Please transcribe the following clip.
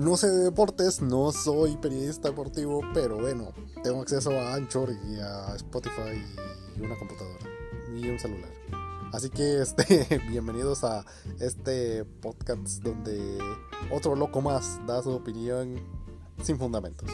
no sé de deportes, no soy periodista deportivo, pero bueno, tengo acceso a Anchor y a Spotify y una computadora y un celular. Así que este, bienvenidos a este podcast donde otro loco más da su opinión sin fundamentos.